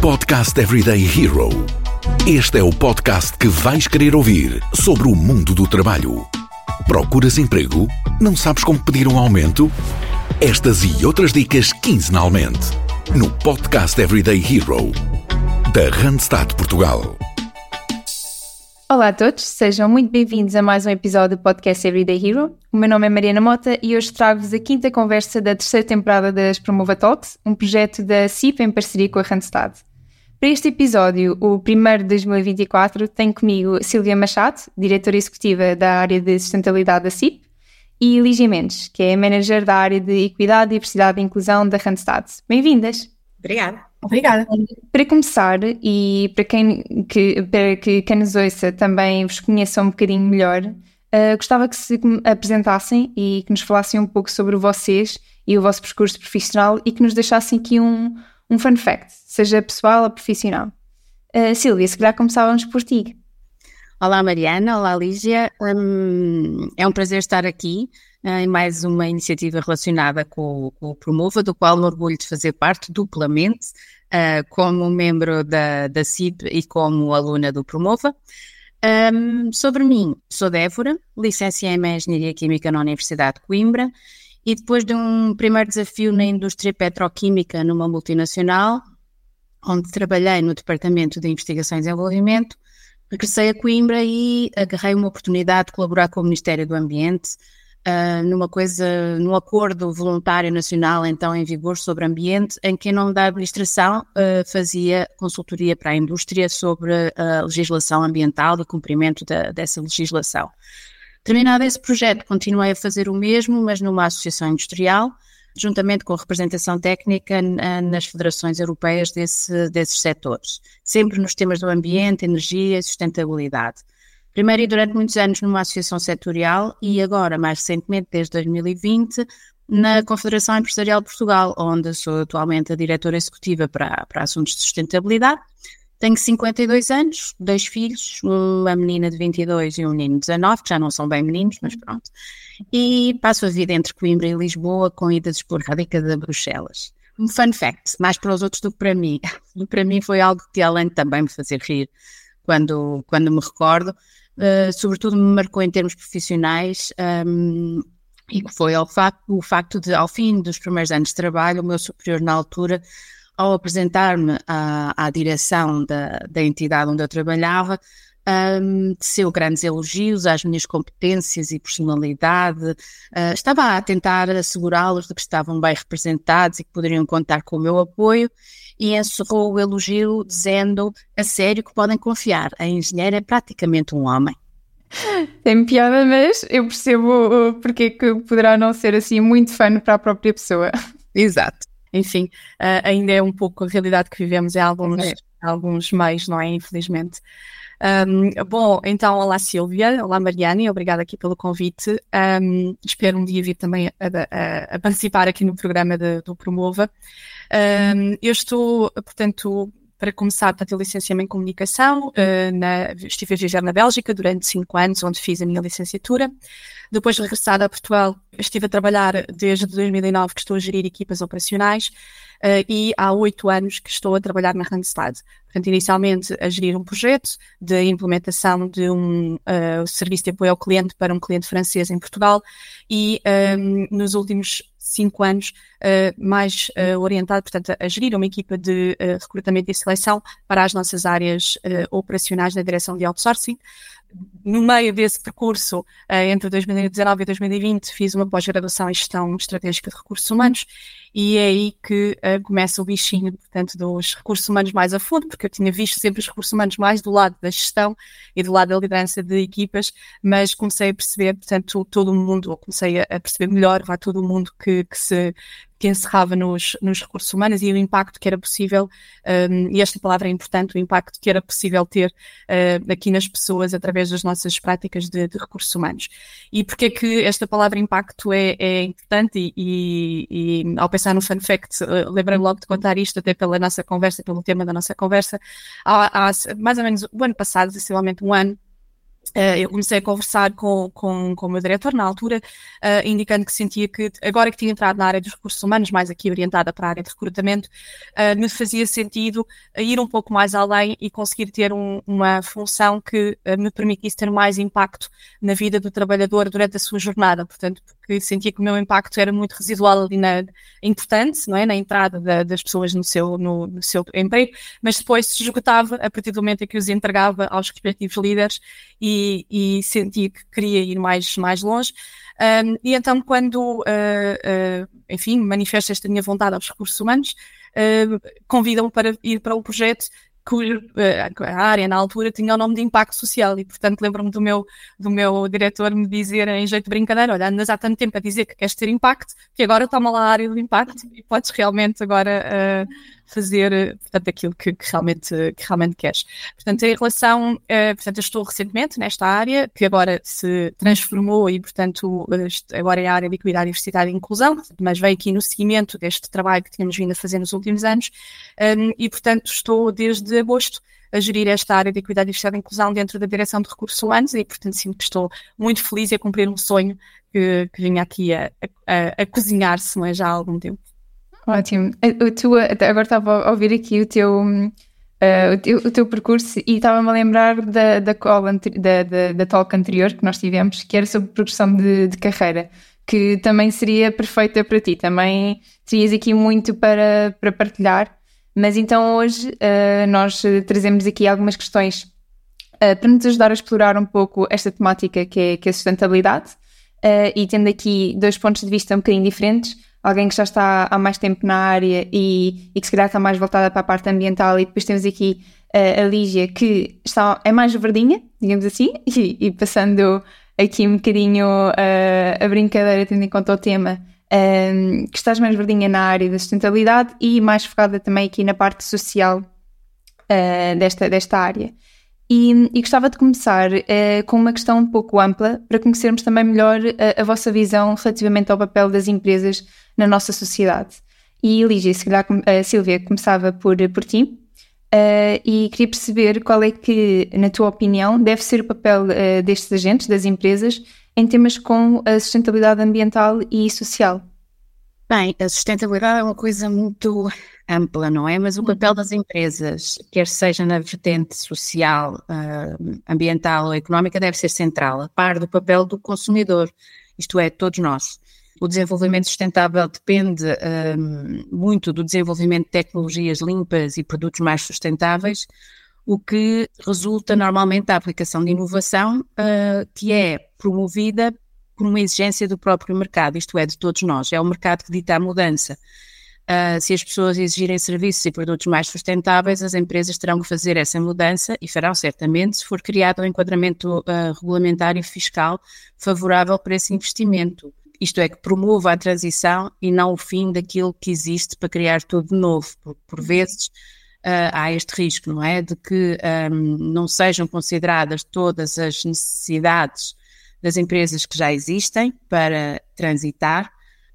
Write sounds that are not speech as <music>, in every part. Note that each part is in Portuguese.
Podcast Everyday Hero. Este é o podcast que vais querer ouvir sobre o mundo do trabalho. Procuras emprego? Não sabes como pedir um aumento? Estas e outras dicas quinzenalmente no Podcast Everyday Hero da Randstad Portugal. Olá a todos, sejam muito bem-vindos a mais um episódio do podcast Everyday Hero. O meu nome é Mariana Mota e hoje trago-vos a quinta conversa da terceira temporada das Promova Talks, um projeto da CIP em parceria com a Randstad. Para este episódio, o primeiro de 2024, tenho comigo Silvia Machado, diretora executiva da área de sustentabilidade da CIP, e Lígia Mendes, que é manager da área de equidade, diversidade e inclusão da Randstad. Bem-vindas! Obrigada. Obrigada. Para começar, e para quem, que, para que quem nos ouça também vos conheça um bocadinho melhor, uh, gostava que se apresentassem e que nos falassem um pouco sobre vocês e o vosso percurso profissional e que nos deixassem aqui um, um fun fact, seja pessoal ou profissional. Uh, Silvia, se calhar começávamos por ti. Olá Mariana, olá Lígia, um, é um prazer estar aqui uh, em mais uma iniciativa relacionada com, com, o Promova, do qual me orgulho de fazer parte duplamente, uh, como membro da, da CIP e como aluna do Promova. Um, sobre mim, sou Débora, licenciei-me em Engenharia Química na Universidade de Coimbra e depois de um primeiro desafio na indústria petroquímica numa multinacional, onde trabalhei no Departamento de Investigação e Desenvolvimento, regressei a Coimbra e agarrei uma oportunidade de colaborar com o Ministério do Ambiente uh, numa coisa, num acordo voluntário nacional então em vigor sobre ambiente, em que em nome da administração uh, fazia consultoria para a indústria sobre a legislação ambiental e cumprimento da, dessa legislação. Terminado esse projeto, continuei a fazer o mesmo, mas numa associação industrial, juntamente com a representação técnica nas federações europeias desse, desses setores, sempre nos temas do ambiente, energia e sustentabilidade. Primeiro e durante muitos anos numa associação setorial e agora, mais recentemente, desde 2020, na Confederação Empresarial de Portugal, onde sou atualmente a diretora executiva para, para assuntos de sustentabilidade tenho 52 anos, dois filhos, uma menina de 22 e um menino de 19, que já não são bem meninos, mas pronto. E passo a vida entre Coimbra e Lisboa com idas esporádicas a Bruxelas. Um fun fact, mais para os outros do que para mim. E <laughs> para mim foi algo que, além de também me fazer rir quando, quando me recordo, uh, sobretudo me marcou em termos profissionais. Um, e que foi ao facto, o facto de, ao fim dos primeiros anos de trabalho, o meu superior na altura ao apresentar-me à, à, direção da, da entidade onde eu trabalhava, um, teceu grandes elogios às minhas competências e personalidade. Uh, estava a tentar assegurá-los de que estavam bem representados e que poderiam contar com o meu apoio. E encerrou o elogio dizendo a sério que podem confiar, a engenheira é praticamente um homem. Tem piada, mas eu percebo porque que poderá não ser assim muito fã para a própria pessoa. Exato enfim, uh, ainda é um pouco a realidade que vivemos em alguns, é. alguns meios, não é? Infelizmente. Um, bom, então, olá Silvia, olá Mariana, e obrigada aqui pelo convite. Um, espero um dia vir também a, a, a participar aqui no programa de, do Promova. Um, eu estou, portanto, para começar, portanto, eu licenciei-me em Comunicação, uh, na, estive a viajar na Bélgica durante cinco anos, onde fiz a minha licenciatura. Depois de regressar a Portugal, estive a trabalhar desde 2009 que estou a gerir equipas operacionais uh, e há oito anos que estou a trabalhar na Randstad. Portanto, inicialmente a gerir um projeto de implementação de um uh, serviço de apoio ao cliente para um cliente francês em Portugal e um, nos últimos cinco anos uh, mais uh, orientado, portanto, a gerir uma equipa de uh, recrutamento e seleção para as nossas áreas operacionais na direção de outsourcing. No meio desse percurso, entre 2019 e 2020, fiz uma pós-graduação em Gestão Estratégica de Recursos Humanos e é aí que uh, começa o bichinho, portanto, dos recursos humanos mais a fundo, porque eu tinha visto sempre os recursos humanos mais do lado da gestão e do lado da liderança de equipas, mas comecei a perceber, portanto, todo o mundo, ou comecei a perceber melhor, vai todo o mundo que, que se que encerrava nos, nos recursos humanos e o impacto que era possível, um, e esta palavra é importante, o impacto que era possível ter uh, aqui nas pessoas através das nossas práticas de, de recursos humanos. E porque é que esta palavra impacto é, é importante e, e, e, ao pensar no fun fact, uh, lembrei logo de contar isto até pela nossa conversa, pelo tema da nossa conversa, há, há mais ou menos o ano passado, sensivelmente um ano, Uh, eu comecei a conversar com, com, com o meu diretor na altura, uh, indicando que sentia que, agora que tinha entrado na área dos recursos humanos, mais aqui orientada para a área de recrutamento, uh, me fazia sentido ir um pouco mais além e conseguir ter um, uma função que me permitisse ter mais impacto na vida do trabalhador durante a sua jornada. Portanto, porque sentia que o meu impacto era muito residual ali na importante, não é? Na entrada da, das pessoas no seu, no, no, seu emprego, mas depois se esgotava a partir do momento em que os entregava aos respectivos líderes e, e sentia que queria ir mais, mais longe. Um, e então, quando, uh, uh, enfim, manifesto esta minha vontade aos recursos humanos, uh, convidam-me para ir para o projeto eh, a área na altura tinha o nome de impacto social e portanto lembro-me do meu, do meu diretor me dizer em jeito de brincadeira, olha, andas há tanto tempo a dizer que queres ter impacto, que agora toma lá a área do impacto e podes realmente agora uh, fazer eh, portanto, aquilo que, que, realmente, que realmente queres. Portanto, em relação, uh, portanto, eu estou recentemente nesta área, que agora se transformou e, portanto, agora é a área de equidade, diversidade e inclusão, mas veio aqui no seguimento deste trabalho que tínhamos vindo a fazer nos últimos anos, um, e, portanto, estou desde agosto a gerir esta área de equidade, diversidade e inclusão dentro da direção de recursos humanos e, portanto, sinto que estou muito feliz e a cumprir um sonho que, que vinha aqui a, a, a cozinhar-se, é, já há algum tempo. Ótimo. Eh, tu, agora estava a ouvir aqui o teu, uh, o, teu o teu, percurso e estava-me a lembrar da, da, call da, da, da, talk anterior que nós tivemos, que era sobre progressão de, de, carreira, que também seria perfeita para ti. Também terias aqui muito para, para partilhar. Mas então hoje uh, nós trazemos aqui algumas questões uh, para nos ajudar a explorar um pouco esta temática que é, que é a sustentabilidade. e tendo aqui dois pontos de vista um bocadinho diferentes, alguém que já está há mais tempo na área e, e que se calhar está mais voltada para a parte ambiental, e depois temos aqui uh, a Lígia, que está, é mais verdinha, digamos assim, <laughs> e, e passando aqui um bocadinho uh, a brincadeira, tendo em conta o tema, um, ehm, que estás mais verdinha na área da sustentabilidade e mais focada também aqui na parte social uh, desta, desta área. E, e, gostava de começar uh, com uma questão um pouco ampla para conhecermos também melhor a, a, vossa visão relativamente ao papel das empresas na nossa sociedade. E Lígia, se calhar a Silvia começava por, por ti uh, e queria perceber qual é que, na tua opinião, deve ser o papel uh, destes agentes, das empresas, em temas com a sustentabilidade ambiental e social. Bem, a sustentabilidade é uma coisa muito ampla, não é? Mas o papel das empresas, quer seja na vertente social, uh, ambiental ou económica, deve ser central, a par do papel do consumidor, isto é, todos nós. O desenvolvimento sustentável depende um, muito do desenvolvimento de tecnologias limpas e produtos mais sustentáveis, o que resulta normalmente da aplicação de inovação uh, que é promovida por uma exigência do próprio mercado, isto é, de todos nós. É o mercado que dita a mudança. Uh, se as pessoas exigirem serviços e produtos mais sustentáveis, as empresas terão que fazer essa mudança e farão certamente se for criado um enquadramento uh, e fiscal favorável para esse investimento isto é, que promova a transição e não o fim daquilo que existe para criar tudo novo, porque por vezes uh, há este risco, não é? De que um, não sejam consideradas todas as necessidades das empresas que já existem para transitar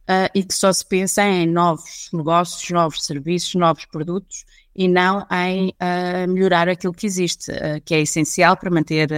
uh, e que só se pensa em novos negócios, novos serviços, novos produtos e não em uh, melhorar aquilo que existe, que é essencial para manter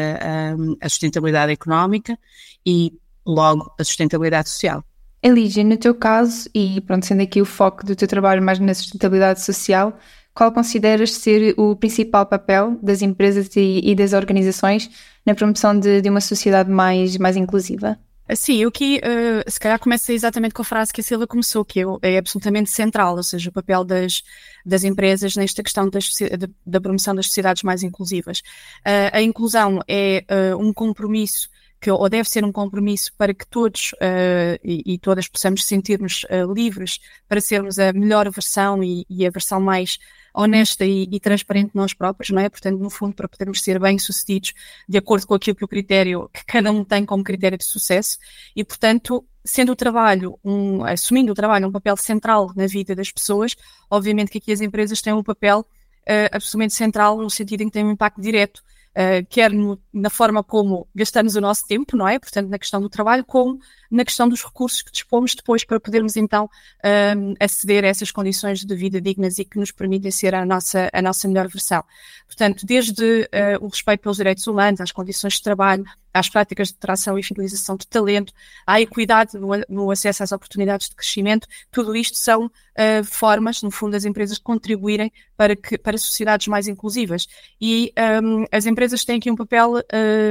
a sustentabilidade económica e logo a sustentabilidade social. Elígia, no teu caso, e pronto, sendo aqui o foco do teu trabalho mais na sustentabilidade social, qual consideras ser o principal papel das empresas e, e das organizações na promoção de, de, uma sociedade mais, mais inclusiva? Sim, eu aqui uh, se calhar começa exatamente com a frase que a Silva começou, que é, é absolutamente central, ou seja, o papel das, das empresas nesta questão das, da, da promoção das sociedades mais inclusivas. Uh, a inclusão é uh, um compromisso que ou deve ser um compromisso para que todos uh, e, e, todas possamos sentir-nos uh, livres para sermos a melhor versão e, e a versão mais honesta e, e, transparente de nós próprios, não é? Portanto, no fundo, para podermos ser bem-sucedidos de acordo com aquilo que o critério que cada um tem como critério de sucesso e, portanto, sendo o trabalho, um, assumindo o trabalho um papel central na vida das pessoas, obviamente que aqui as empresas têm um papel uh, absolutamente central no sentido em que têm um impacto direto uh, quer na forma como gastamos o nosso tempo, não é? Portanto, na questão do trabalho, como na questão dos recursos que dispomos depois para podermos então um, aceder a essas condições de vida dignas e que nos permitem ser a nossa, a nossa melhor versão. Portanto, desde uh, o respeito pelos direitos humanos, às condições de trabalho, às práticas de tração e fidelização de talento, à equidade no, no acesso às oportunidades de crescimento, tudo isto são uh, formas, no fundo, das empresas contribuírem para, que, para sociedades mais inclusivas. E um, as empresas têm aqui um papel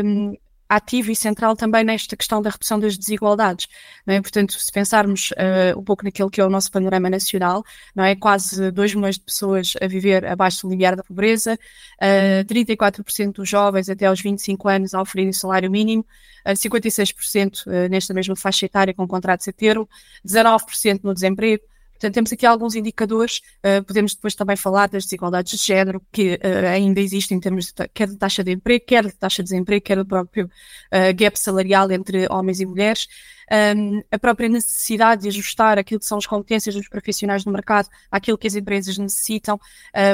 um, ativo e central também nesta questão da redução das desigualdades. É? Portanto, se pensarmos uh, um pouco naquilo que é o nosso panorama nacional, não é? quase 2 milhões de pessoas a viver abaixo do limiar da pobreza, uh, 34% dos jovens até aos 25 anos a oferirem salário mínimo, uh, 56% uh, nesta mesma faixa etária com contratos a termo, 19% no desemprego, Portanto, temos aqui alguns indicadores, uh, podemos depois também falar das desigualdades de género que uh, ainda existem em termos de, quer de taxa de emprego, quer de taxa de desemprego, quer do próprio uh, gap salarial entre homens e mulheres. Um, a própria necessidade de ajustar aquilo que são as competências dos profissionais no mercado àquilo que as empresas necessitam,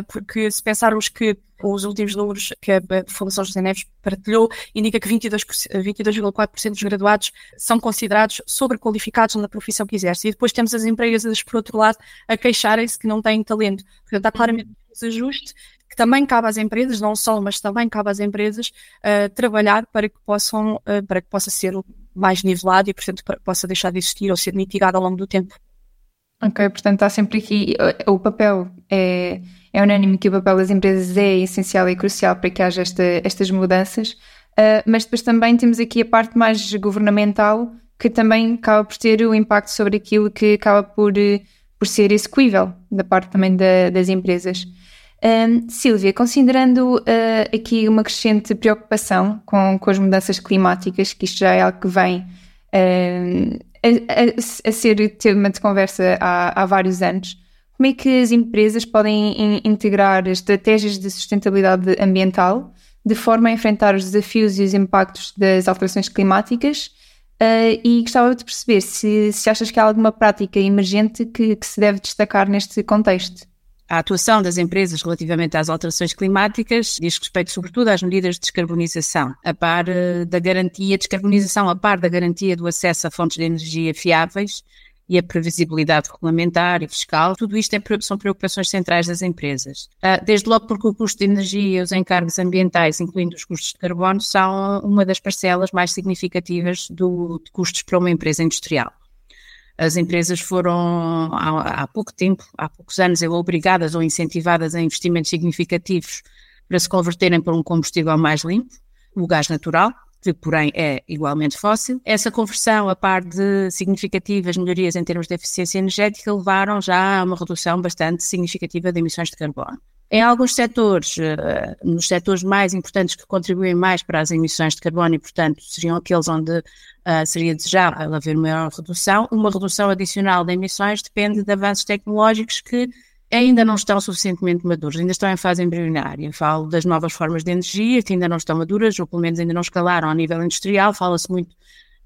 porque se pensarmos que os últimos números que a Fundação José Neves partilhou indica que 22,4% 22 dos graduados são considerados sobrequalificados na profissão que exercem. E depois temos as empresas, por outro lado, a queixarem-se que não têm talento. Portanto, há claramente um desajuste que também cabe às empresas, não só, mas também cabe às empresas uh, trabalhar para que possam, uh, para que possa ser mais nivelado e, portanto, possa deixar de existir ou ser mitigado ao longo do tempo. Ok, portanto, está sempre aqui o papel é é unânime que o papel das empresas é essencial e crucial para que haja esta, estas mudanças, uh, mas depois também temos aqui a parte mais governamental que também acaba por ter o impacto sobre aquilo que acaba por, por ser execuível da parte também da, das empresas. Um, Silvia, considerando uh, aqui uma crescente preocupação com, com as mudanças climáticas, que isto já é algo que vem uh, a, a, a, ser tema de conversa há, há vários anos, como é que as empresas podem integrar estratégias de sustentabilidade ambiental de forma a enfrentar os desafios e os impactos das alterações climáticas? Uh, e gostava de perceber se, se, achas que há alguma prática emergente que, que se deve destacar neste contexto. A atuação das empresas relativamente às alterações climáticas diz respeito sobretudo às medidas de descarbonização, a par uh, da garantia, descarbonização a par da garantia do acesso a fontes de energia fiáveis e a previsibilidade regulamentar e fiscal, tudo isto é, são preocupações centrais das empresas. Ah, desde logo porque o custo de energia e os encargos ambientais, incluindo os custos de carbono, são uma das parcelas mais significativas do, de custos para uma empresa industrial. As empresas foram, há, há pouco tempo, há poucos anos, obrigadas ou incentivadas a investimentos significativos para se converterem para um combustível mais limpo, o gás natural, que porém é igualmente fóssil. Essa conversão, a par de significativas melhorias em termos de eficiência energética, levaram já a uma redução bastante significativa de emissões de carbono. Em alguns setores, uh, nos setores mais importantes que contribuem mais para as emissões de carbono e, portanto, seriam aqueles onde uh, seria desejável haver maior redução, uma redução adicional de emissões depende de avanços tecnológicos que ainda não estão suficientemente maduros, ainda estão em fase embrionária. Falo das novas formas de energia que ainda não estão maduras, ou pelo menos ainda não escalaram a nível industrial. Fala-se muito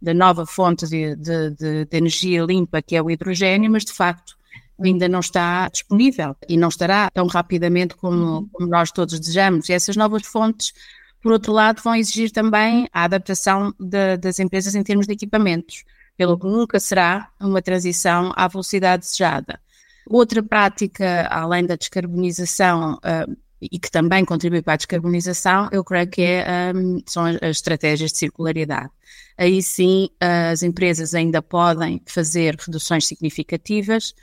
da nova fonte de, de, de, de, energia limpa, que é o hidrogênio, mas de facto ainda não está disponível e não estará tão rapidamente como, como nós todos desejamos. E essas novas fontes, por outro lado, vão exigir também a adaptação das empresas em termos de equipamentos, pelo que nunca será uma transição à velocidade desejada. Outra prática, além da descarbonização, uh, e que também contribui para a descarbonização, eu creio que é, um, são as, as, estratégias de circularidade. Aí sim, uh, as empresas ainda podem fazer reduções significativas,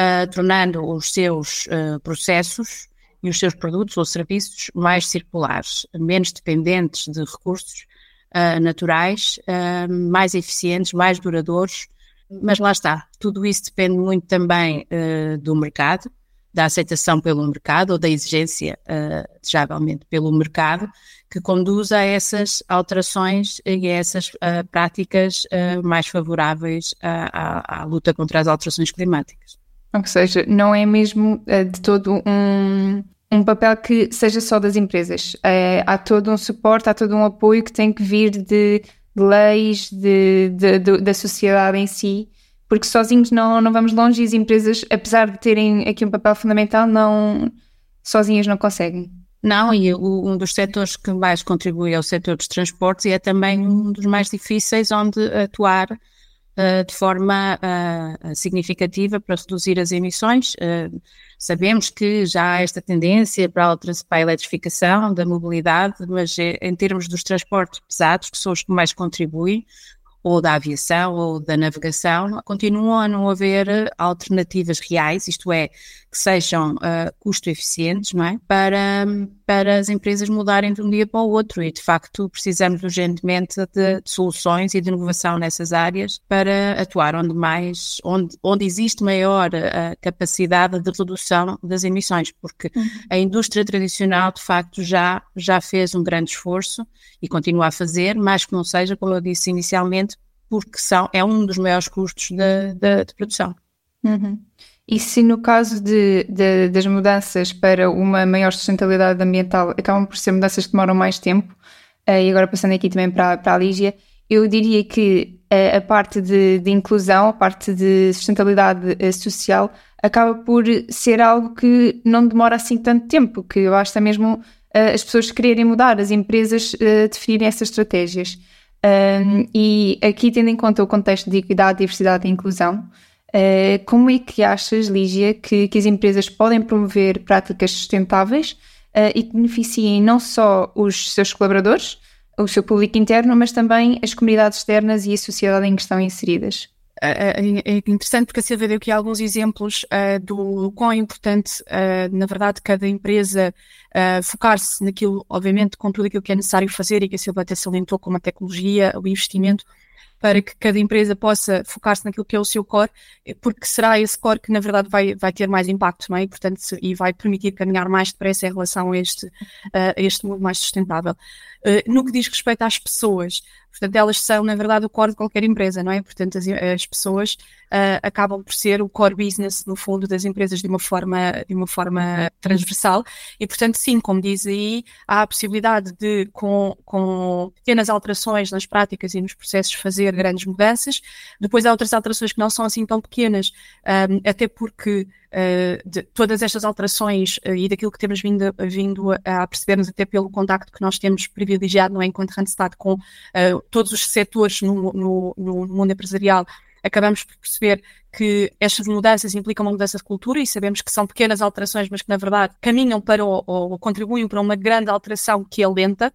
uh, tornando os seus processos e os seus produtos ou serviços mais circulares, menos dependentes de recursos naturais, mais eficientes, mais duradouros mas lá está, tudo isso depende muito também uh, do mercado, da aceitação pelo mercado ou da exigência, uh, desejavelmente, pelo mercado, que conduz a essas alterações e a essas uh, práticas uh, mais favoráveis à, à, à, luta contra as alterações climáticas. Ou seja, não é mesmo de todo um, um papel que seja só das empresas. É, há todo um suporte, há todo um apoio que tem que vir de de leis, de, de, de, da sociedade em si, porque sozinhos não, não vamos longe e as empresas, apesar de terem aqui um papel fundamental, não, sozinhas não conseguem. Não, e o, um dos setores que mais contribui é o setor dos transportes e é também um dos mais difíceis onde atuar uh, de forma uh, significativa para reduzir as emissões. Uh, sabemos que já há esta tendência para a, para a eletrificação da mobilidade, mas em termos dos transportes pesados, que são os que mais contribuem, ou da aviação ou da navegação, continuam a não haver alternativas reais, isto é, que sejam uh, custo eficientes, não é? Para, para as empresas mudarem de um dia para o outro e, de facto, precisamos urgentemente de, de soluções e de inovação nessas áreas para atuar onde mais, onde, onde existe maior uh, capacidade de redução das emissões, porque uhum. a indústria tradicional, de facto, já, já fez um grande esforço e continua a fazer, mas que não seja, como eu disse inicialmente, porque são, é um dos maiores custos de, de, de produção. Uhum. E se no caso de, de, das mudanças para uma maior sustentabilidade ambiental acabam por ser mudanças que demoram mais tempo, uh, e agora passando aqui também para, para a Lígia, eu diria que uh, a parte de, de, inclusão, a parte de sustentabilidade uh, social, acaba por ser algo que não demora assim tanto tempo, que basta mesmo as pessoas quererem mudar, as empresas definirem essas estratégias. Um, e aqui, tendo em conta o contexto de equidade, diversidade e inclusão, uh, como é que achas, Lígia, que, que, as empresas podem promover práticas sustentáveis uh, e que beneficiem não só os seus colaboradores, o seu público interno, mas também as comunidades externas e a sociedade em que estão inseridas? É, é, é interessante porque a Silvia deu aqui alguns exemplos uh, do quão é importante, uh, na verdade, cada empresa uh, focar-se naquilo, obviamente, com tudo aquilo que é necessário fazer e que a Silvia até salientou como a tecnologia, o investimento, para que cada empresa possa focar-se naquilo que é o seu core, porque será esse core que, na verdade, vai, vai ter mais impacto, não é? E, portanto, e vai permitir caminhar mais depressa em relação a este, este mundo mais sustentável. no que diz respeito às pessoas, Portanto, elas são, na verdade, o core de qualquer empresa, não é? Portanto, as, as pessoas uh, acabam por ser o core business, no fundo, das empresas de uma forma, de uma forma transversal. E, portanto, sim, como diz aí, há a possibilidade de, com, com pequenas alterações nas práticas e nos processos, fazer grandes mudanças. Depois há outras alterações que não são assim tão pequenas, um, ah, até porque de todas estas alterações uh, e daquilo que temos vindo, vindo a, a percebermos até pelo contacto que nós temos privilegiado, não é, enquanto Randstad, com uh, todos os setores no, no, no mundo empresarial, acabamos por perceber que estas mudanças implicam uma mudança de cultura e sabemos que são pequenas alterações, mas que na verdade caminham para ou, ou contribuem para uma grande alteração que é lenta.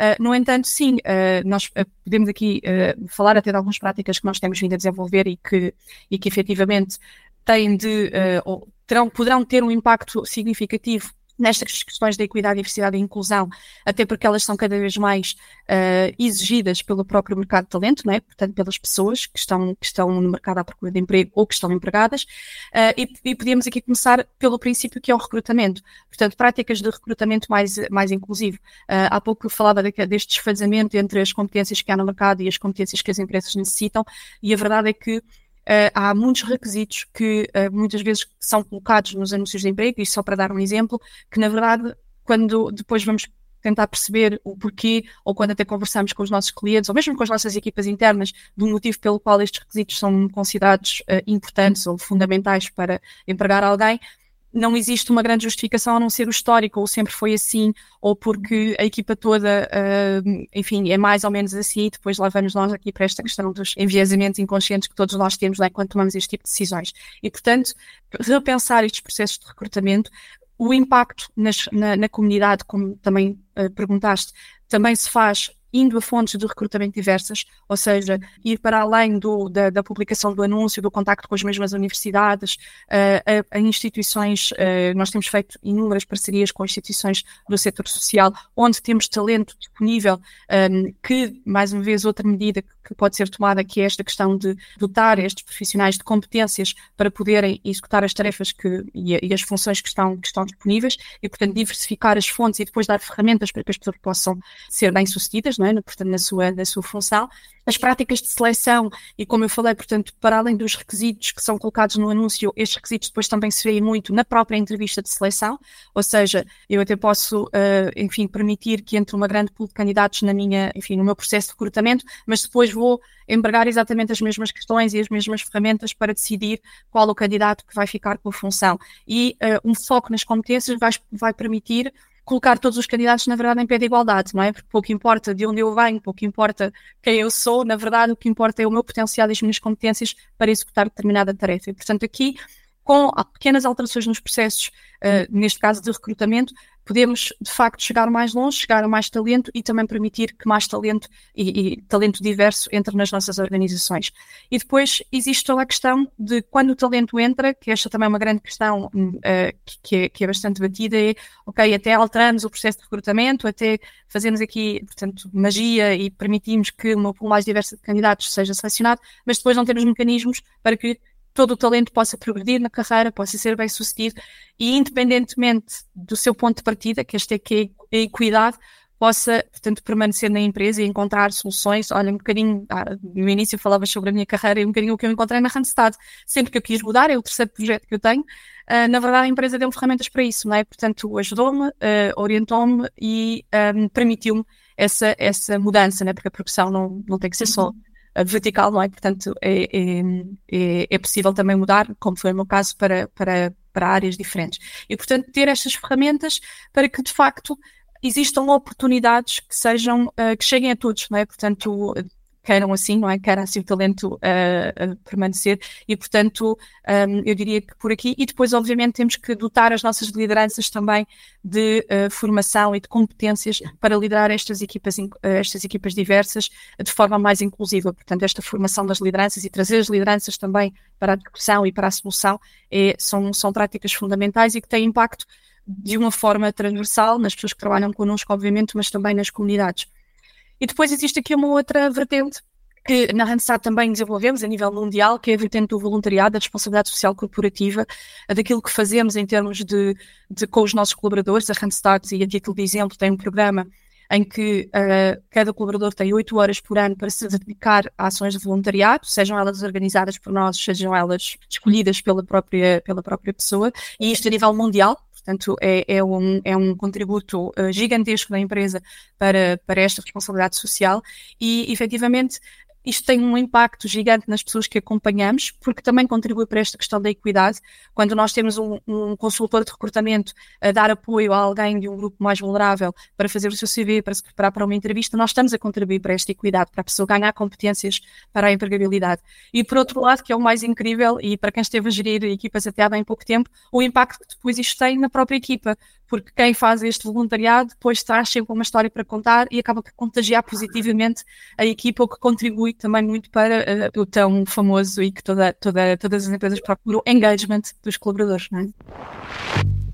Uh, no entanto, sim, uh, nós podemos aqui falar até de algumas práticas que nós temos vindo a desenvolver e que, e que efetivamente têm de, uh, terão, poderão ter um impacto significativo nestas questões da equidade, diversidade e inclusão, até porque elas são cada vez mais uh, exigidas pelo próprio mercado de talento, não é? portanto, pelas pessoas que estão, que estão no mercado à procura de emprego ou que estão empregadas, uh, e, e podíamos aqui começar pelo princípio que é o recrutamento, portanto, práticas de recrutamento mais, mais inclusivo. Uh, há pouco falava de, deste desfazamento entre as competências que há no mercado e as competências que as empresas necessitam, e a verdade é que Uh, há muitos requisitos que uh, muitas vezes são colocados nos anúncios de emprego, e só para dar um exemplo, que na verdade, quando depois vamos tentar perceber o porquê, ou quando até conversamos com os nossos clientes, ou mesmo com as nossas equipas internas, do motivo pelo qual estes requisitos são considerados uh, importantes ou fundamentais para empregar alguém, não existe uma grande justificação a não ser o histórico, ou sempre foi assim, ou porque a equipa toda, uh, enfim, é mais ou menos assim, e depois lá vamos nós aqui para esta questão dos enviesamentos inconscientes que todos nós temos né, quando tomamos este tipo de decisões. E, portanto, repensar estes processos de recrutamento, o impacto nas, na, na, comunidade, como também uh, perguntaste, também se faz indo a fontes de recrutamento diversas, ou seja, ir para além do, da, da, publicação do anúncio, do contacto com as mesmas universidades, uh, a, a, instituições, uh, nós temos feito inúmeras parcerias com instituições do setor social, onde temos talento disponível, um, que, mais uma vez, outra medida que pode ser tomada, que é esta questão de dotar estes profissionais de competências para poderem executar as tarefas que, e, e as funções que estão, que estão disponíveis, e, portanto, diversificar as fontes e depois dar ferramentas para que as pessoas possam ser bem-sucedidas, não é? portanto, na sua, na sua função. As práticas de seleção, e como eu falei, portanto, para além dos requisitos que são colocados no anúncio, estes requisitos depois também se veem muito na própria entrevista de seleção, ou seja, eu até posso, uh, enfim, permitir que entre uma grande pool de candidatos na minha, enfim, no meu processo de recrutamento, mas depois vou empregar exatamente as mesmas questões e as mesmas ferramentas para decidir qual o candidato que vai ficar com a função. E uh, um foco nas competências vai, vai permitir colocar todos os candidatos, na verdade, em pé de igualdade, não é? Porque pouco importa de onde eu venho, pouco importa quem eu sou, na verdade, o que importa é o meu potencial e as minhas competências para executar determinada tarefa. E, portanto, aqui, com pequenas alterações nos processos, uh, neste caso de recrutamento, podemos de facto chegar mais longe, chegar a mais talento e também permitir que mais talento e, e, talento diverso entre nas nossas organizações. E depois existe toda a questão de quando o talento entra, que esta também é uma grande questão uh, que, é, que, é, bastante batida, é ok, até alteramos o processo de recrutamento, até fazemos aqui, portanto, magia e permitimos que uma pool mais diversa de candidatos seja selecionado, mas depois não temos mecanismos para que todo o talento possa progredir na carreira, possa ser bem sucedido e, independentemente do seu ponto de partida, que este é que é equidade, possa, portanto, permanecer na empresa e encontrar soluções. Olha, um bocadinho, ah, no início falava sobre a minha carreira e um bocadinho o que eu encontrei na Randstad. Sempre que eu quis mudar, é o terceiro projeto que eu tenho, uh, na verdade a empresa deu-me ferramentas para isso, não é? Portanto, ajudou-me, uh, orientou-me e um, permitiu-me essa, essa mudança, né? Porque a progressão não, não tem que ser só vertical, não é? Portanto, é, é, é, é, possível também mudar, como foi o meu caso, para, para, para áreas diferentes. E, portanto, ter estas ferramentas para que, de facto, existam oportunidades que sejam, uh, que cheguem a todos, não é? Portanto, queiram assim, não é? Queiram assim o talento uh, permanecer e, portanto, um, eu diria que por aqui. E depois, obviamente, temos que dotar as nossas lideranças também de uh, formação e de competências para liderar estas equipas, uh, estas equipas diversas de forma mais inclusiva. Portanto, esta formação das lideranças e trazer as lideranças também para a discussão e para a solução é, são, são práticas fundamentais e que têm impacto de uma forma transversal nas pessoas que trabalham connosco, obviamente, mas também nas comunidades. E depois existe aqui uma outra vertente que na Randstad também desenvolvemos a nível mundial, que é a vertente do voluntariado, da responsabilidade social corporativa, daquilo que fazemos em termos de, de com os nossos colaboradores. A Randstad, e a título de exemplo, tem um programa em que uh, cada colaborador tem oito horas por ano para se dedicar a ações de voluntariado, sejam elas organizadas por nós, sejam elas escolhidas pela própria, pela própria pessoa, e isto a nível mundial, Portanto, é, é, um, é um contributo uh, gigantesco da empresa para, para esta responsabilidade social e, efetivamente, isto tem um impacto gigante nas pessoas que acompanhamos, porque também contribui para esta questão da equidade. Quando nós temos um, um, consultor de recrutamento a dar apoio a alguém de um grupo mais vulnerável para fazer o seu CV, para se preparar para uma entrevista, nós estamos a contribuir para esta equidade, para a pessoa ganhar competências para a empregabilidade. E por outro lado, que é o mais incrível, e para quem esteve a gerir equipas até há bem pouco tempo, o impacto que depois isto tem na própria equipa, porque quem faz este voluntariado depois traz sempre uma história para contar e acaba por contagiar positivamente a equipa, o que contribui também muito para uh, o tão famoso e que toda, toda, todas as empresas procuram engagement dos colaboradores. Não é?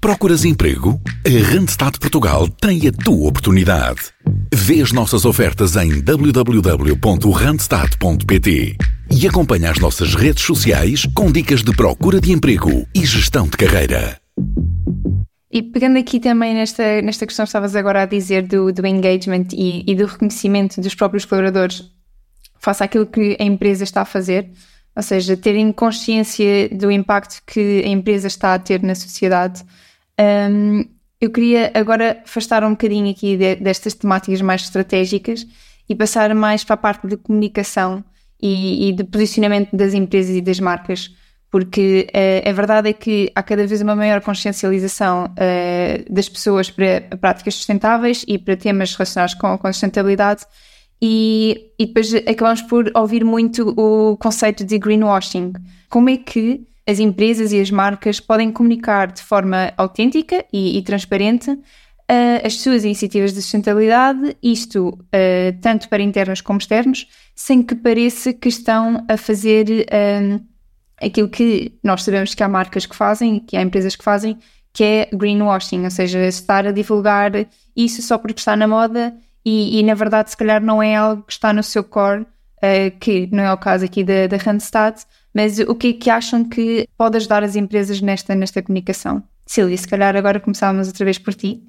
Procuras emprego? A Randstad Portugal tem a tua oportunidade. Vê as nossas ofertas em www.randstad.pt e acompanha as nossas redes sociais com dicas de procura de emprego e gestão de carreira. E pegando aqui também nesta, nesta questão que estavas agora a dizer do, do engagement e, e do reconhecimento dos próprios colaboradores face àquilo que a empresa está a fazer, ou seja, terem consciência do impacto que a empresa está a ter na sociedade. Um, eu queria agora afastar um bocadinho aqui de, destas temáticas mais estratégicas e passar mais para a parte de comunicação e, e de posicionamento das empresas e das marcas porque uh, a verdade é que há cada vez uma maior consciencialização uh, das pessoas para práticas sustentáveis e para temas relacionados com, com a sustentabilidade e, e depois acabamos por ouvir muito o conceito de greenwashing. Como é que as empresas e as marcas podem comunicar de forma autêntica e, e transparente uh, as suas iniciativas de sustentabilidade, isto tanto para internos como externos, sem que pareça que estão a fazer aquilo que nós sabemos que há marcas que fazem, que há empresas que fazem, que é greenwashing, ou seja, estar a divulgar isso só porque está na moda e, e na verdade se calhar não é algo que está no seu core, uh, que não é o caso aqui da, da Randstad, mas o que é que acham que pode ajudar as empresas nesta, nesta comunicação? Sílvia, se calhar agora começávamos outra vez por ti.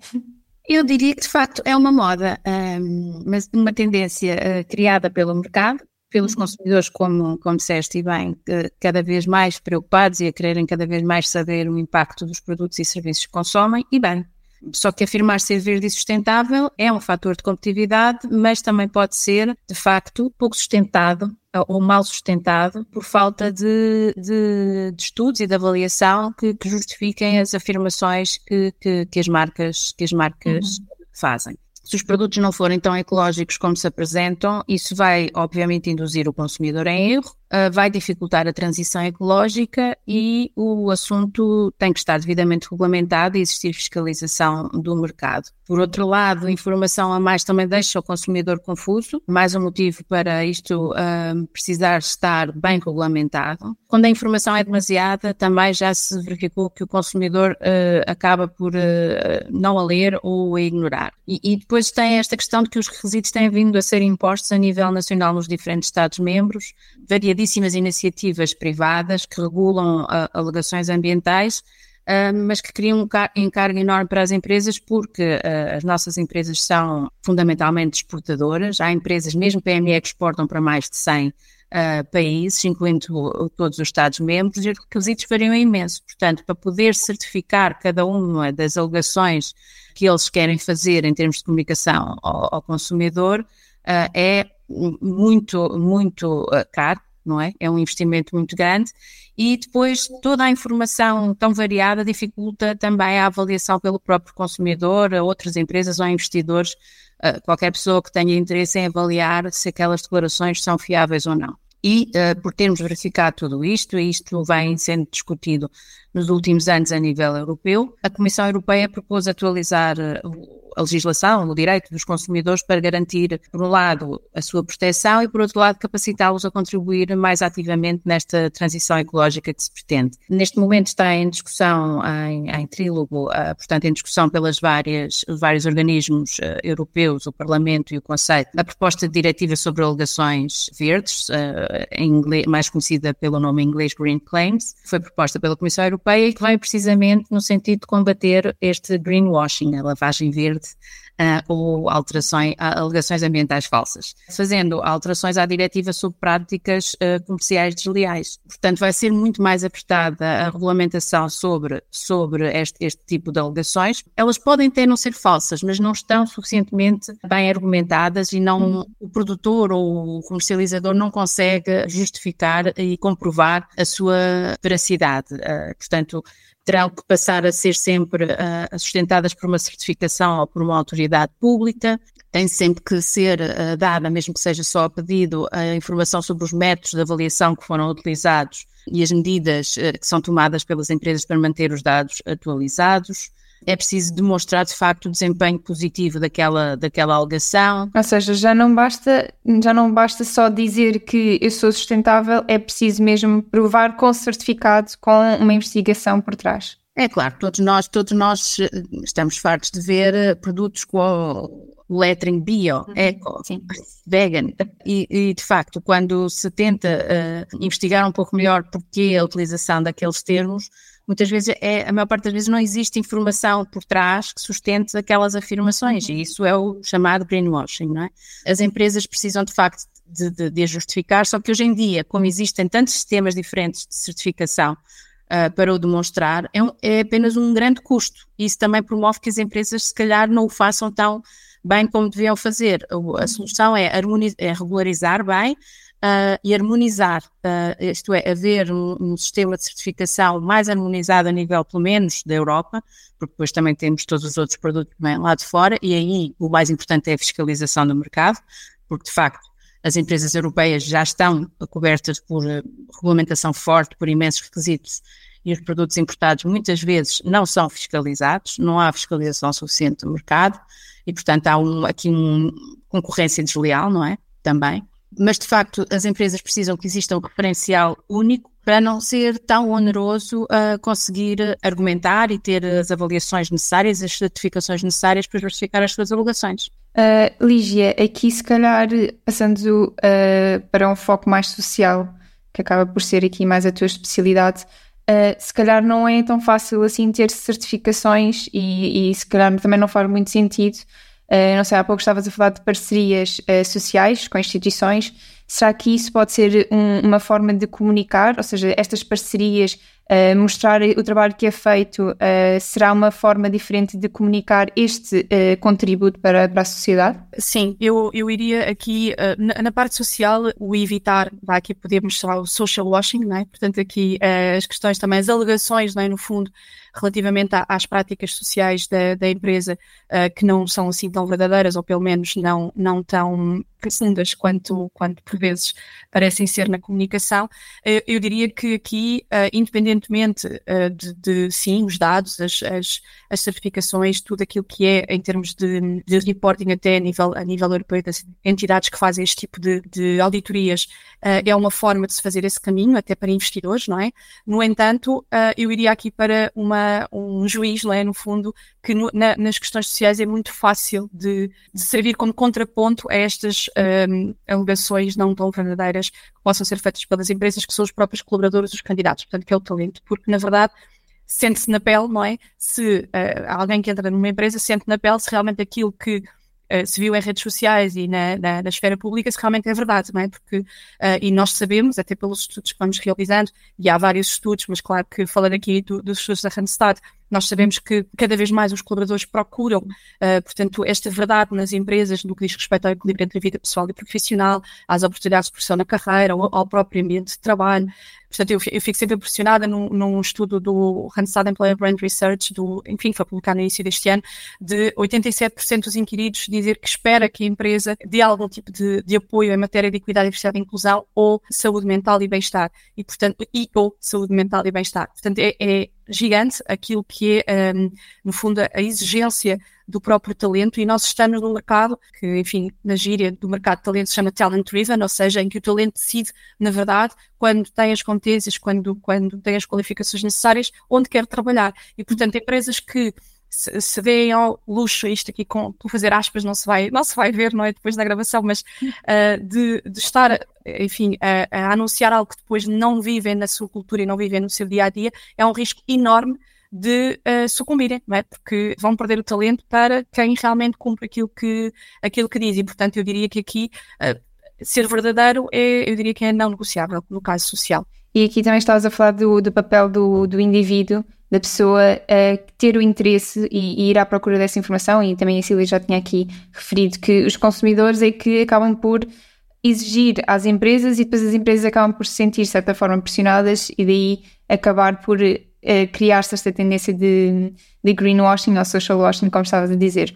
Eu diria que de facto é uma moda, um, mas uma tendência uh, criada pelo mercado pelos consumidores, como, como disseste e bem, cada vez mais preocupados e a quererem cada vez mais saber o impacto dos produtos e serviços que consomem, e bem. Só que afirmar ser verde e sustentável é um fator de competitividade, mas também pode ser, de facto, pouco sustentado ou mal sustentado por falta de, de, de estudos e de avaliação que, que justifiquem as afirmações que, que, que, as marcas, que as marcas uhum. fazem. Se os produtos não forem tão ecológicos como se apresentam, isso vai, obviamente, induzir o consumidor em erro uh, vai dificultar a transição ecológica e o assunto tem que estar devidamente regulamentado e existir fiscalização do mercado. Por outro lado, informação a mais também deixa o consumidor confuso, mais um motivo para isto uh, precisar estar bem regulamentado. Quando a informação é demasiada, também já se verificou que o consumidor uh, acaba por não a ler ou a ignorar. E, e depois tem esta questão de que os requisitos têm vindo a ser impostos a nível nacional nos diferentes Estados-membros, variadíssimas iniciativas privadas que regulam uh, alegações ambientais, uh, mas que criam um encargo enorme para as empresas, porque uh, as nossas empresas são fundamentalmente exportadoras. Há empresas, mesmo PME, que exportam para mais de 100 países, incluindo todos os Estados-membros, e os requisitos variam imenso. Portanto, para poder certificar cada uma das alegações que eles querem fazer em termos de comunicação ao, ao consumidor, é muito, muito caro não é? É um investimento muito grande e depois toda a informação tão variada dificulta também a avaliação pelo próprio consumidor, a outras empresas ou a investidores, qualquer pessoa que tenha interesse em avaliar se aquelas declarações são fiáveis ou não. E uh, por termos verificado tudo isto, e isto vem sendo discutido nos últimos anos a nível europeu, a Comissão Europeia propôs atualizar uh, a legislação, o direito dos consumidores para garantir, por um lado, a sua proteção e, por outro lado, capacitá-los a contribuir mais ativamente nesta transição ecológica que se pretende. Neste momento está em discussão, em, em trílogo, uh, portanto, em discussão pelas várias, vários organismos uh, europeus, o Parlamento e o Conselho, a proposta de diretiva sobre alegações verdes, em inglês, mais conhecida pelo nome inglês Green Claims, foi proposta pela Comissão Europeia e que vai precisamente no sentido de combater este greenwashing, a lavagem verde uh, ou alterações, alegações ambientais falsas, fazendo alterações à diretiva sobre práticas uh, comerciais desleais. Portanto, vai ser muito mais apertada a regulamentação sobre, sobre este, este tipo de alegações. Elas podem até não ser falsas, mas não estão suficientemente bem argumentadas e não o produtor ou o comercializador não consegue justificar e comprovar a sua veracidade. Uh, portanto, terão que passar a ser sempre uh, sustentadas por uma certificação ou por uma autoridade pública, tem sempre que ser uh, dada, mesmo que seja só a pedido, a informação sobre os métodos de avaliação que foram utilizados e as medidas uh, que são tomadas pelas empresas para manter os dados atualizados é preciso demonstrar de facto o desempenho positivo daquela, daquela alegação. Ou seja, já não basta, já não basta só dizer que eu sou sustentável, é preciso mesmo provar com certificado, com uma investigação por trás. É claro, todos nós, todos nós eh, estamos fartos de ver eh, produtos com o lettering bio, uhum. eco, Sim. vegan. E, e, de facto, quando se tenta uh, investigar um pouco melhor porque a utilização daqueles termos, muitas vezes, é, a maior parte das vezes não existe informação por trás que sustente aquelas afirmações, e isso é o chamado greenwashing, não é? As empresas precisam, de facto, de, de, de justificar, só que hoje em dia, como existem tantos sistemas diferentes de certificação uh, para o demonstrar, é, um, é apenas um grande custo. Isso também promove que as empresas, se calhar, não o façam tão bem como deviam fazer. A solução é, é regularizar bem, uh, e harmonizar, uh, isto é, haver um, um, sistema de certificação mais harmonizado a nível, pelo menos, da Europa, porque depois também temos todos os outros produtos vêm lá de fora, e aí o mais importante é a fiscalização do mercado, porque de facto as empresas europeias já estão cobertas por uh, regulamentação forte, por imensos requisitos, e os produtos importados muitas vezes não são fiscalizados, não há fiscalização suficiente do mercado, e portanto há um, aqui uma concorrência desleal, não é? Também mas de facto as empresas precisam que exista um referencial único para não ser tão oneroso a conseguir argumentar e ter as avaliações necessárias, as certificações necessárias para justificar as suas alegações. Uh, Lígia, aqui se calhar passando uh, para um foco mais social, que acaba por ser aqui mais a tua especialidade, uh, se calhar não é tão fácil assim ter certificações e, e se calhar também não faz muito sentido Uh, não sei, há pouco estavas a falar de parcerias uh, sociais com instituições. Será que isso pode ser um, uma forma de comunicar? Ou seja, estas parcerias uh, mostrar o trabalho que é feito será uma forma diferente de comunicar este contributo para, para a sociedade? Sim, eu, eu iria aqui, na, na, parte social, o evitar, vai aqui poder mostrar o social washing, não é? portanto aqui as questões também, as alegações, não é? no fundo, relativamente às práticas sociais da, da empresa uh, que não são assim tão verdadeiras ou pelo menos não, não tão profundas quanto, quanto por vezes parecem ser na comunicação. Uh, eu diria que aqui, uh, independentemente de, de, sim, os dados, as, as, as, certificações, tudo aquilo que é em termos de, de reporting até a nível, a nível europeu das entidades que fazem este tipo de, de auditorias, é uma forma de se fazer esse caminho até para investidores, não é? No entanto, eu iria aqui para uma, um juiz, não é? No fundo, que no, na, nas questões sociais é muito fácil de, de servir como contraponto a estas um, alegações não tão verdadeiras que possam ser feitas pelas empresas que são os próprios colaboradores dos candidatos, portanto, que é o talento, porque na verdade sente-se na pele, não é? Se uh, alguém que entra numa empresa sente na pele se realmente aquilo que uh, se viu em redes sociais e na, na, na, esfera pública, se realmente é verdade, não é? Porque, uh, e nós sabemos, até pelos estudos que vamos realizando, e há vários estudos, mas claro que falando aqui do, dos estudos da Randstad, nós sabemos que cada vez mais os colaboradores procuram, uh, portanto, esta verdade nas empresas no que diz respeito ao equilíbrio entre a vida pessoal e profissional, às oportunidades de profissão na carreira, ao, ao próprio ambiente de trabalho. Portanto, eu, eu fico sempre impressionada num, num, estudo do Randstad Employer Brand Research, do, enfim, foi publicado no início deste ano, de 87% dos inquiridos dizer que espera que a empresa dê algum tipo de, de apoio em matéria de equidade, diversidade e inclusão ou saúde mental e bem-estar. E, portanto, e ou saúde mental e bem-estar. Portanto, é, é gigante aquilo que é, um, no fundo, a exigência do próprio talento e nós estamos num mercado que, enfim, na gíria do mercado de talento se chama talent driven, ou seja, em que o talento decide, na verdade, quando tem as competências, quando, quando tem as qualificações necessárias, onde quer trabalhar. E, portanto, empresas que se, se deem ao luxo, isto aqui com, por fazer aspas, não se vai, não se vai ver, não é, depois da gravação, mas uh, de, de, estar, enfim, a, a, anunciar algo que depois não vivem na sua cultura e não vivem no seu dia a dia, é um risco enorme de uh, sucumbirem, não é? Porque vão perder o talento para quem realmente cumpre aquilo que, aquilo que diz. E, portanto, eu diria que aqui uh, ser verdadeiro é, eu diria que é não negociável no caso social. E aqui também estavas a falar do, do papel do, do indivíduo da pessoa ter o interesse e, e, ir à procura dessa informação, e também a Cília já tinha aqui referido que os consumidores é que acabam por exigir às empresas e depois as empresas acabam por se sentir, de certa forma, pressionadas e daí acabar por uh, criar-se esta tendência de, de greenwashing ou social washing, como estavas a dizer.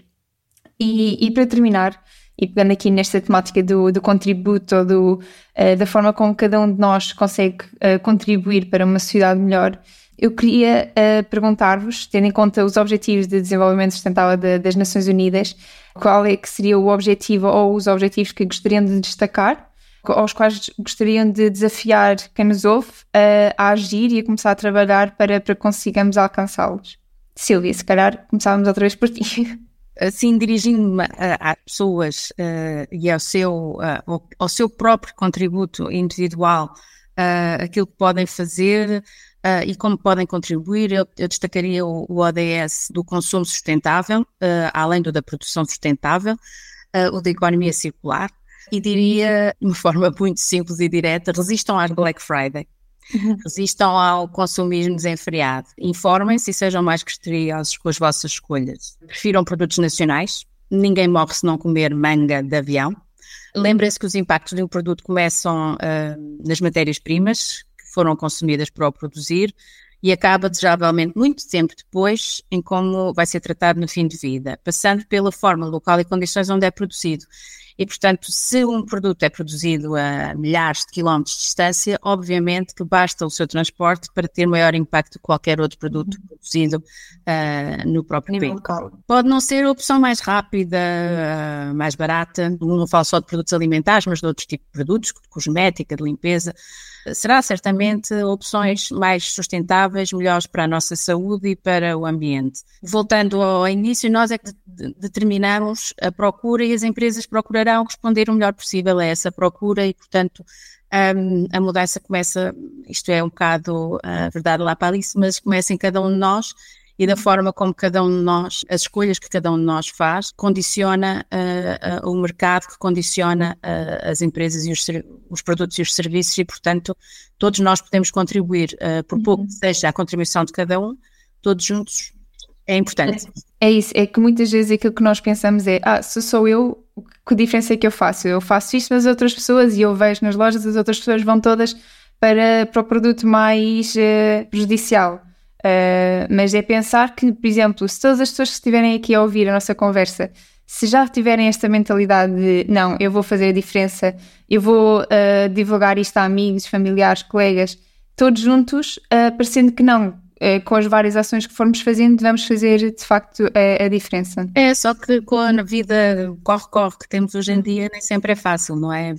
E, e para terminar, e pegando aqui nesta temática do, do contributo ou do, uh, da forma como cada um de nós consegue uh, contribuir para uma sociedade melhor, eu queria uh, perguntar-vos, tendo em conta os Objetivos de Desenvolvimento Sustentável de, das Nações Unidas, qual é que seria o objetivo ou os objetivos que gostariam de destacar, aos quais gostariam de desafiar quem nos ouve uh, a agir e a começar a trabalhar para, para consigamos alcançá-los. Silvia, se calhar começávamos outra vez por ti. <laughs> Assim, dirigindo-me às pessoas uh, e ao seu, ao, seu próprio contributo individual, aquilo que podem fazer, Uh, e como podem contribuir, eu, eu destacaria o, o, ODS do consumo sustentável, uh, além do da produção sustentável, uh, o da economia circular, e diria, de uma forma <laughs> muito simples e direta, resistam às Black Friday. Uhum. Resistam ao consumismo desenfreado. Informem-se e sejam mais criteriosos com as vossas escolhas. Prefiram produtos nacionais. Ninguém morre se não comer manga de avião. Lembrem-se que os impactos de um produto começam nas matérias-primas, foram consumidas para o produzir e acaba desejavelmente muito tempo depois em como vai ser tratado no fim de vida, passando pela forma local e condições onde é produzido. E, portanto, se um produto é produzido a milhares de quilómetros de distância, obviamente que basta o seu transporte para ter maior impacto que qualquer outro produto uhum. produzido uh, no próprio país. Pode não ser a opção mais rápida, uh, mais barata, não falo só de produtos alimentares, mas de outros tipos de produtos, de cosmética, de limpeza será certamente opções mais sustentáveis, melhores para a nossa saúde e para o ambiente. Voltando ao início, nós é que determinamos a procura e as empresas procurarão responder o melhor possível a essa procura e, portanto, um, a mudança começa, isto é um bocado a verdade lá para Alice, mas começa em cada um de nós e da forma como cada um de nós, as escolhas que cada um de nós faz, condiciona uh, uh, o mercado, que condiciona uh, as empresas e os, os, produtos e os serviços, e, portanto, todos nós podemos contribuir, por pouco que uhum. seja a contribuição de cada um, todos juntos é importante. É, é isso, é que muitas vezes aquilo que nós pensamos é: ah, se sou eu, que diferença é que eu faço? Eu faço isto nas outras pessoas e eu vejo nas lojas, as outras pessoas vão todas para, para o produto mais prejudicial. Uh, mas é pensar que, por exemplo, se todas as pessoas que estiverem aqui a ouvir a nossa conversa, se já tiverem esta mentalidade de não, eu vou fazer a diferença, eu vou uh, divulgar isto a amigos, familiares, colegas, todos juntos, uh, parecendo que não, com as várias ações que formos fazendo, vamos fazer de facto a, a, diferença. É, só que com a vida corre-corre que temos hoje em dia, nem sempre é fácil, não é?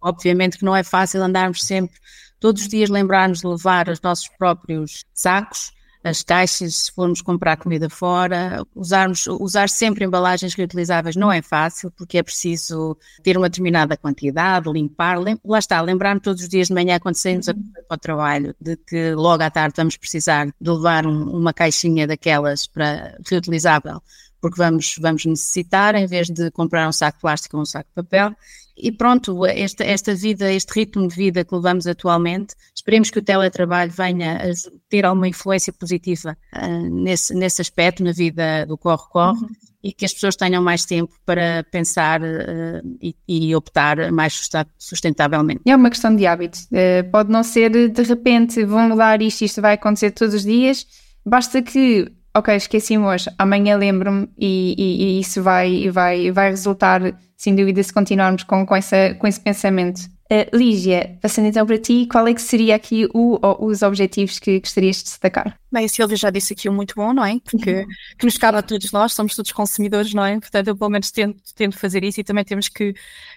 Obviamente que não é fácil andarmos sempre, todos os dias lembrarmos de levar os nossos próprios sacos, as caixas, se formos comprar comida fora, usarmos, usar sempre embalagens reutilizáveis não é fácil, porque é preciso ter uma determinada quantidade, limpar, lem lá está, lembrar-me todos os dias de manhã quando saímos uhum. para o trabalho, de que logo à tarde vamos precisar de levar um, uma caixinha daquelas para reutilizável, porque vamos, vamos necessitar, em vez de comprar um saco de plástico ou um saco de papel, e pronto, esta, esta vida, este ritmo de vida que levamos atualmente, esperemos que o teletrabalho venha a ter alguma influência positiva uh, nesse, nesse aspecto, na vida do corre-corre, uhum. e que as pessoas tenham mais tempo para pensar uh, e, e, optar mais sustentavelmente. É uma questão de hábito. Uh, pode não ser de repente, vão mudar isto, isto vai acontecer todos os dias, basta que ok, esqueci-me hoje, amanhã lembro-me e, e, e, isso vai, vai, vai resultar, sem dúvida, se continuarmos com, com, essa, com esse pensamento. Uh, Lígia, passando então para ti, qual é que seria aqui o, os objetivos que gostarias de destacar? Bem, a Silvia já disse aqui um muito bom, não é? Porque <laughs> que nos cabe a todos nós, somos todos consumidores, não é? Portanto, eu pelo menos tento, tento fazer isso e também temos que,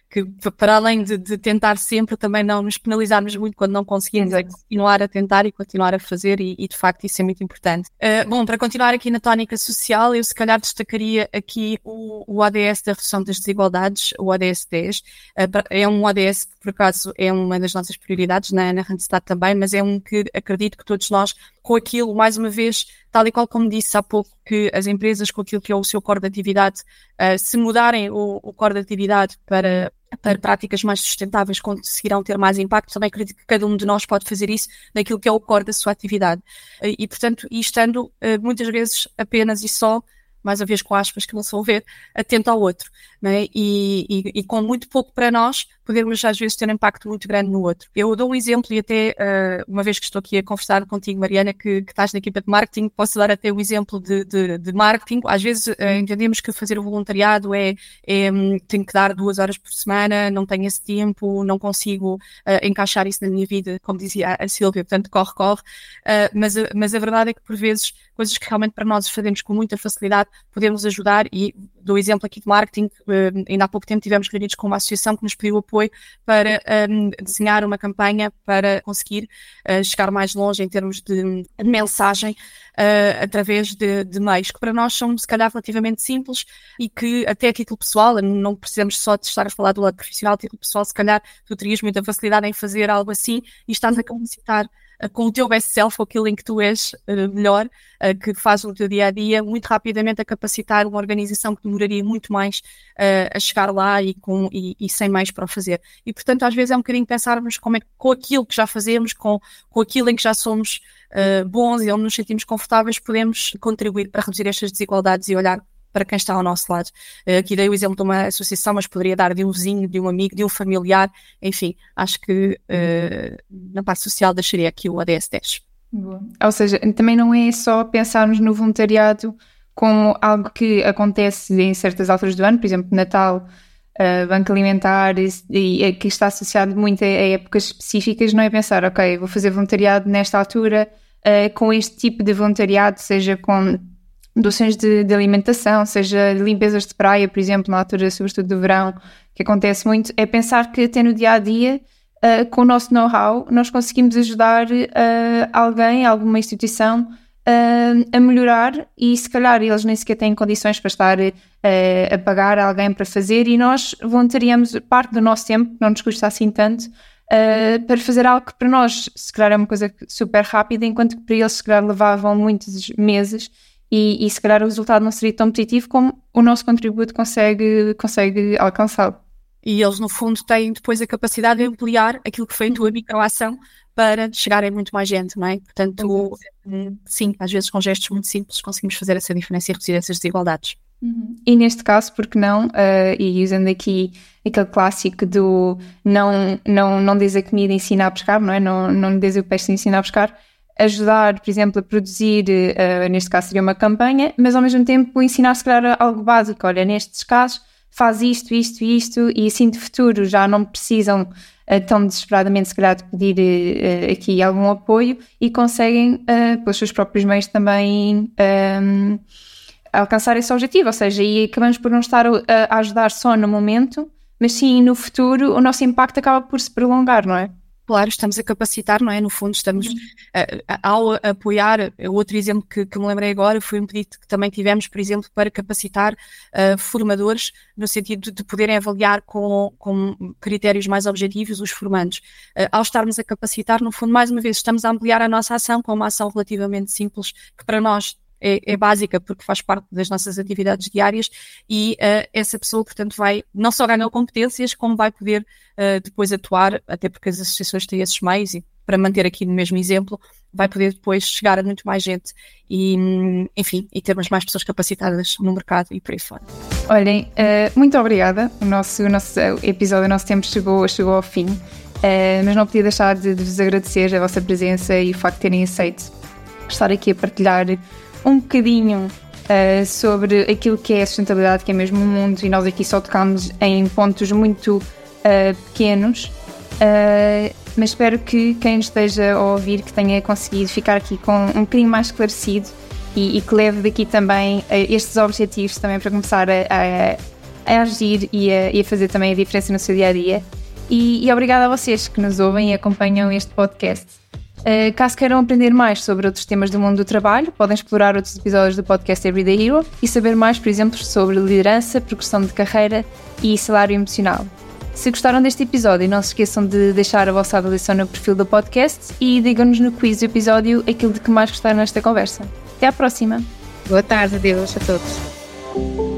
que para além de, de, tentar sempre, também não nos penalizarmos muito quando não conseguimos, é continuar a tentar e continuar a fazer e, e de facto isso é muito importante. Uh, bom, para continuar aqui na tónica social, eu se calhar destacaria aqui o, o ADS da redução das desigualdades, o ADS 10. Uh, é um ADS que por acaso é uma das nossas prioridades na, na Randstad também, mas é um que acredito que todos nós com aquilo, mais uma vez, tal e qual como disse há pouco, que as empresas com aquilo que é o seu core de atividade, uh, se mudarem o, o core de atividade para, para práticas mais sustentáveis, conseguirão ter mais impacto. Também acredito que cada um de nós pode fazer isso naquilo que é o core da sua atividade. E, portanto, e estando uh, muitas vezes apenas e só mais uma vez com aspas que não são ver, atento ao outro. É? E, e, e, com muito pouco para nós, podemos às vezes ter um impacto muito grande no outro. Eu dou um exemplo e até, uh, uma vez que estou aqui a conversar contigo, Mariana, que, que estás na equipa de marketing, posso dar até um exemplo de, de, de marketing. Às vezes uh, entendemos que fazer o voluntariado é, é um, tenho que dar duas horas por semana, não tenho esse tempo, não consigo uh, encaixar isso na minha vida, como dizia a Silvia, portanto, corre, corre. mas, mas a verdade é que por vezes coisas que realmente para nós fazemos com muita facilidade, podemos ajudar e dou exemplo aqui de marketing, uh, ainda há pouco tempo tivemos reunidos com uma associação que nos pediu apoio para um, desenhar uma campanha para conseguir uh, chegar mais longe em termos de, de mensagem uh, através de, de, meios que para nós são se calhar relativamente simples e que até a título pessoal, não precisamos só de estar a falar do lado profissional, a título pessoal se calhar tu terias muita facilidade em fazer algo assim e estás a capacitar com o teu best self, aquilo em que tu és uh, melhor, uh, que faz no teu dia a dia, muito rapidamente a capacitar uma organização que demoraria muito mais a chegar lá e, com, e, e, sem mais para o fazer. E portanto, às vezes é um bocadinho pensarmos como é que com aquilo que já fazemos, com, com aquilo em que já somos bons e onde nos sentimos confortáveis, podemos contribuir para reduzir estas desigualdades e olhar para quem está ao nosso lado. Uh, aqui dei o exemplo de uma associação, mas poderia dar de um vizinho, de um amigo, de um familiar, enfim, acho que uh, na parte social deixaria aqui o ADS 10. Boa. Ou seja, também não é só pensarmos no voluntariado como algo que acontece em certas alturas do ano, por exemplo, Natal, uh, Banco Alimentar, e, e, que está associado muito a, a, épocas específicas, não é pensar, ok, vou fazer voluntariado nesta altura, uh, com este tipo de voluntariado, seja com doações de, de, alimentação, seja limpezas de praia, por exemplo, na altura, sobretudo do verão, que acontece muito, é pensar que até no dia a dia, uh, com o nosso know-how, nós conseguimos ajudar uh, alguém, alguma instituição uh, a melhorar e se calhar eles nem sequer têm condições para estar a pagar alguém para fazer e nós voluntariamos parte do nosso tempo, não nos custa assim tanto, para fazer algo que para nós se calhar é uma coisa super rápida, enquanto que para eles se calhar levavam muitos meses e, e se calhar o resultado não seria tão positivo como o nosso contributo consegue, consegue alcançá-lo. E eles, no fundo, têm depois a capacidade de ampliar aquilo que foi a tua microação para chegar a muito mais gente, não é? Portanto, sim, às vezes com gestos muito simples conseguimos fazer essa diferença e reduzir essas desigualdades. Uhum. E neste caso, porque não, uh, e usando aqui aquele clássico do não, não, não diz a comida ensina a pescar, não é? Não, não diz o peixe ensina a pescar, ajudar, por exemplo, a produzir, uh, neste caso seria uma campanha, mas ao mesmo tempo ensinar se calhar algo básico, olha, nestes casos faz isto, isto, isto, e assim de futuro já não precisam uh, tão desesperadamente se calhar de pedir uh, aqui algum apoio e conseguem, pelos seus próprios meios também um, alcançar esse objetivo, ou seja, e acabamos por não estar a ajudar só no momento, mas sim no futuro o nosso impacto acaba por se prolongar, não é? Claro, estamos a capacitar, não é? No fundo, estamos uhum. ao apoiar. Outro exemplo que, que, me lembrei agora foi um pedido que também tivemos, por exemplo, para capacitar uh, formadores, no sentido de poderem avaliar com, com critérios mais objetivos os formandos. Uh, ao estarmos a capacitar, no fundo, mais uma vez, estamos a ampliar a nossa ação com uma ação relativamente simples, que para nós é, é, básica porque faz parte das nossas atividades diárias e uh, essa pessoa, portanto, vai não só ganhar competências, como vai poder uh, depois atuar, até porque as associações têm esses meios e para manter aqui no mesmo exemplo, vai poder depois chegar a muito mais gente e, enfim, e termos mais pessoas capacitadas no mercado e por aí fora. Olhem, uh, muito obrigada. O nosso, o nosso episódio, o nosso tempo chegou, chegou ao fim, mas não podia deixar de, de vos agradecer a vossa presença e o facto de terem aceito estar aqui a partilhar um bocadinho uh, sobre aquilo que é a sustentabilidade, que é mesmo o mundo, e nós aqui só tocamos em pontos muito uh, pequenos. Uh, mas espero que quem esteja a ouvir que tenha conseguido ficar aqui com um bocadinho mais esclarecido e, e que leve daqui também estes objetivos também para começar a, a, a agir e a, e a, fazer também a diferença no seu dia a dia. E, e obrigada a vocês que nos ouvem e acompanham este podcast. Uh, caso queiram aprender mais sobre outros temas do mundo do trabalho, podem explorar outros episódios do podcast Everyday Hero e saber mais, por exemplo, sobre liderança, progressão de carreira e salário emocional. Se gostaram deste episódio, não se esqueçam de deixar a vossa avaliação no perfil do podcast e digam-nos no quiz do episódio aquilo de que mais gostaram nesta conversa. Até à próxima! Boa tarde, adeus a todos.